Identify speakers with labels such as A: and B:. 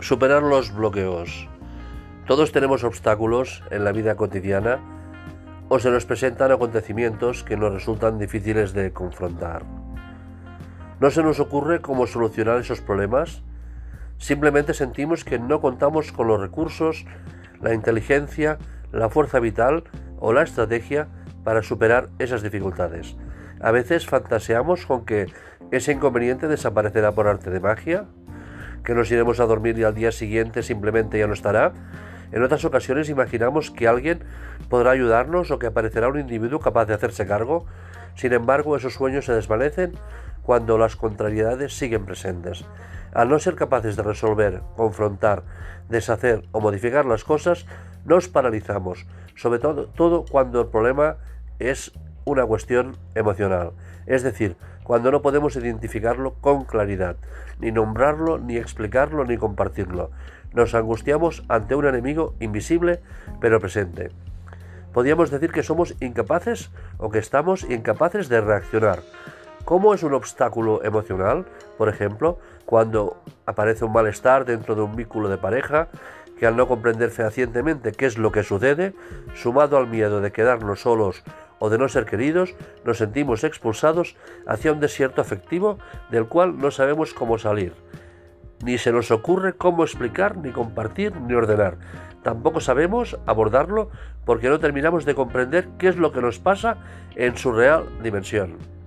A: Superar los bloqueos. Todos tenemos obstáculos en la vida cotidiana o se nos presentan acontecimientos que nos resultan difíciles de confrontar. No se nos ocurre cómo solucionar esos problemas. Simplemente sentimos que no contamos con los recursos, la inteligencia, la fuerza vital o la estrategia para superar esas dificultades. A veces fantaseamos con que ese inconveniente desaparecerá por arte de magia que nos iremos a dormir y al día siguiente simplemente ya no estará. En otras ocasiones imaginamos que alguien podrá ayudarnos o que aparecerá un individuo capaz de hacerse cargo. Sin embargo, esos sueños se desvanecen cuando las contrariedades siguen presentes. Al no ser capaces de resolver, confrontar, deshacer o modificar las cosas, nos paralizamos, sobre todo, cuando el problema es una cuestión emocional, es decir, cuando no podemos identificarlo con claridad, ni nombrarlo, ni explicarlo, ni compartirlo. Nos angustiamos ante un enemigo invisible pero presente. Podríamos decir que somos incapaces o que estamos incapaces de reaccionar. ¿Cómo es un obstáculo emocional? Por ejemplo, cuando aparece un malestar dentro de un vínculo de pareja, que al no comprender fehacientemente qué es lo que sucede, sumado al miedo de quedarnos solos o de no ser queridos, nos sentimos expulsados hacia un desierto afectivo del cual no sabemos cómo salir. Ni se nos ocurre cómo explicar, ni compartir, ni ordenar. Tampoco sabemos abordarlo porque no terminamos de comprender qué es lo que nos pasa en su real dimensión.